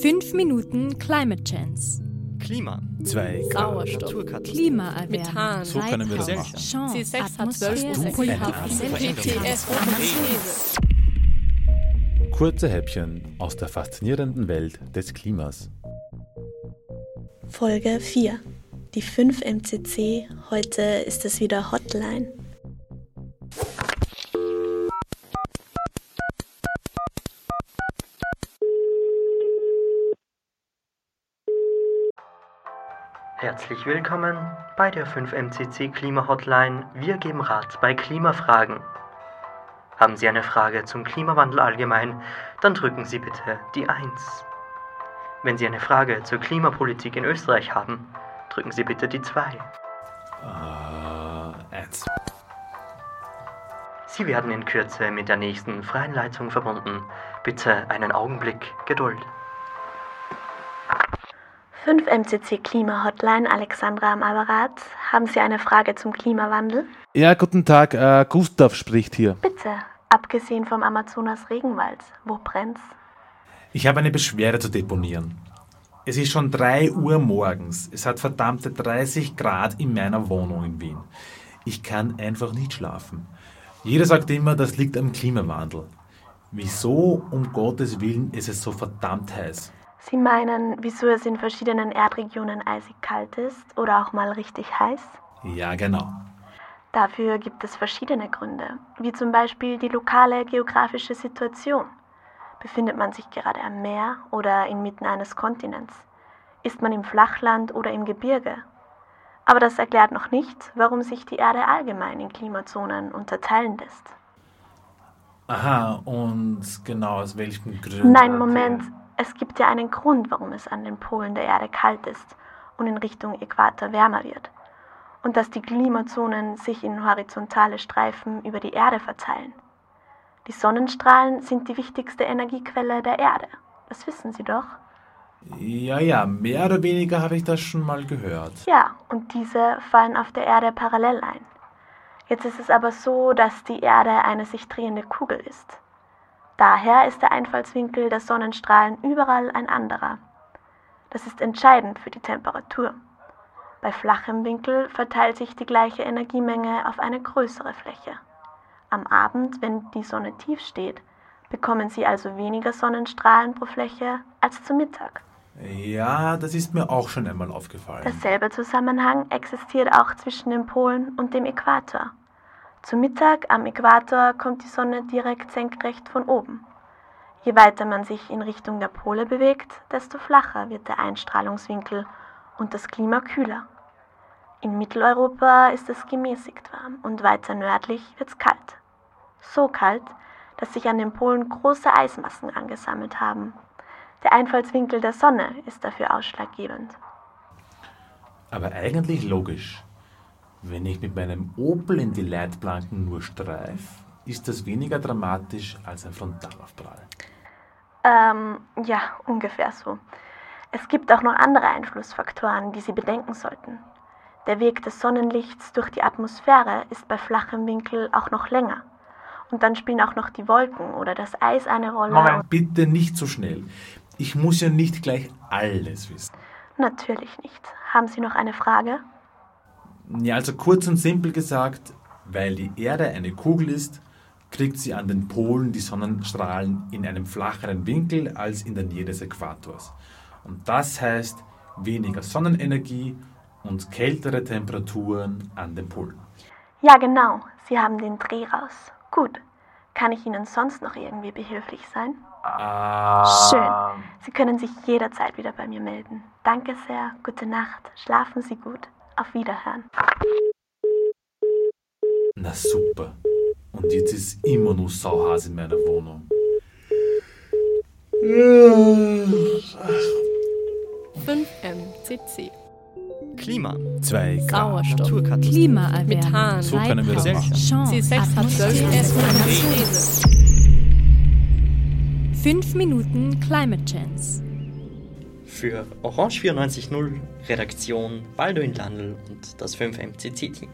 5 Minuten Climate Chance. Klima. 2 Grad. Klimaerwärmung. Methan. So können wir das machen. Chance. C6 hat 12 Atmosphäre. Prozent. Kohlenstoff- GTS. Kurze Häppchen aus der faszinierenden Welt des Klimas. Folge 4. Die 5 MCC. Heute ist es wieder Hotline. Herzlich willkommen bei der 5MCC Klima Hotline. Wir geben Rat bei Klimafragen. Haben Sie eine Frage zum Klimawandel allgemein, dann drücken Sie bitte die 1. Wenn Sie eine Frage zur Klimapolitik in Österreich haben, drücken Sie bitte die 2. Äh, eins. Sie werden in Kürze mit der nächsten freien Leitung verbunden. Bitte einen Augenblick Geduld. 5 MCC Klima Hotline, Alexandra am Apparat. Haben Sie eine Frage zum Klimawandel? Ja, guten Tag, äh, Gustav spricht hier. Bitte, abgesehen vom Amazonas Regenwald, wo brennt's? Ich habe eine Beschwerde zu deponieren. Es ist schon 3 Uhr morgens. Es hat verdammte 30 Grad in meiner Wohnung in Wien. Ich kann einfach nicht schlafen. Jeder sagt immer, das liegt am Klimawandel. Wieso um Gottes Willen ist es so verdammt heiß? Sie meinen, wieso es in verschiedenen Erdregionen eisig kalt ist oder auch mal richtig heiß? Ja, genau. Dafür gibt es verschiedene Gründe, wie zum Beispiel die lokale geografische Situation. Befindet man sich gerade am Meer oder inmitten eines Kontinents? Ist man im Flachland oder im Gebirge? Aber das erklärt noch nicht, warum sich die Erde allgemein in Klimazonen unterteilen lässt. Aha, und genau aus welchen Gründen? Nein, Moment. Es gibt ja einen Grund, warum es an den Polen der Erde kalt ist und in Richtung Äquator wärmer wird. Und dass die Klimazonen sich in horizontale Streifen über die Erde verteilen. Die Sonnenstrahlen sind die wichtigste Energiequelle der Erde. Das wissen Sie doch. Ja, ja, mehr oder weniger habe ich das schon mal gehört. Ja, und diese fallen auf der Erde parallel ein. Jetzt ist es aber so, dass die Erde eine sich drehende Kugel ist. Daher ist der Einfallswinkel der Sonnenstrahlen überall ein anderer. Das ist entscheidend für die Temperatur. Bei flachem Winkel verteilt sich die gleiche Energiemenge auf eine größere Fläche. Am Abend, wenn die Sonne tief steht, bekommen Sie also weniger Sonnenstrahlen pro Fläche als zu Mittag. Ja, das ist mir auch schon einmal aufgefallen. Derselbe Zusammenhang existiert auch zwischen den Polen und dem Äquator. Zu Mittag am Äquator kommt die Sonne direkt senkrecht von oben. Je weiter man sich in Richtung der Pole bewegt, desto flacher wird der Einstrahlungswinkel und das Klima kühler. In Mitteleuropa ist es gemäßigt warm und weiter nördlich wird es kalt. So kalt, dass sich an den Polen große Eismassen angesammelt haben. Der Einfallswinkel der Sonne ist dafür ausschlaggebend. Aber eigentlich logisch. Wenn ich mit meinem Opel in die Leitplanken nur streif, ist das weniger dramatisch als ein Frontalaufprall. Ähm, ja, ungefähr so. Es gibt auch noch andere Einflussfaktoren, die Sie bedenken sollten. Der Weg des Sonnenlichts durch die Atmosphäre ist bei flachem Winkel auch noch länger. Und dann spielen auch noch die Wolken oder das Eis eine Rolle. Moment, bitte nicht so schnell. Ich muss ja nicht gleich alles wissen. Natürlich nicht. Haben Sie noch eine Frage? Ja, also kurz und simpel gesagt, weil die Erde eine Kugel ist, kriegt sie an den Polen die Sonnenstrahlen in einem flacheren Winkel als in der Nähe des Äquators. Und das heißt weniger Sonnenenergie und kältere Temperaturen an den Polen. Ja, genau. Sie haben den Dreh raus. Gut. Kann ich Ihnen sonst noch irgendwie behilflich sein? Schön. Sie können sich jederzeit wieder bei mir melden. Danke sehr. Gute Nacht. Schlafen Sie gut. Auf Wiederhören. Na super. Und jetzt ist immer nur Sauhas in meiner Wohnung. 5 MCC. Klima. 2 Grad. Sauerstoff. Naturkatastrophen. Klimaerwärmung. Methan. So können wir das machen. Chance. C6 hat 12 Atmosphäre. Prozent. 5 Minuten Climate Chance. Für Orange 94.0 Redaktion Balduin Landl und das 5MCC-Team.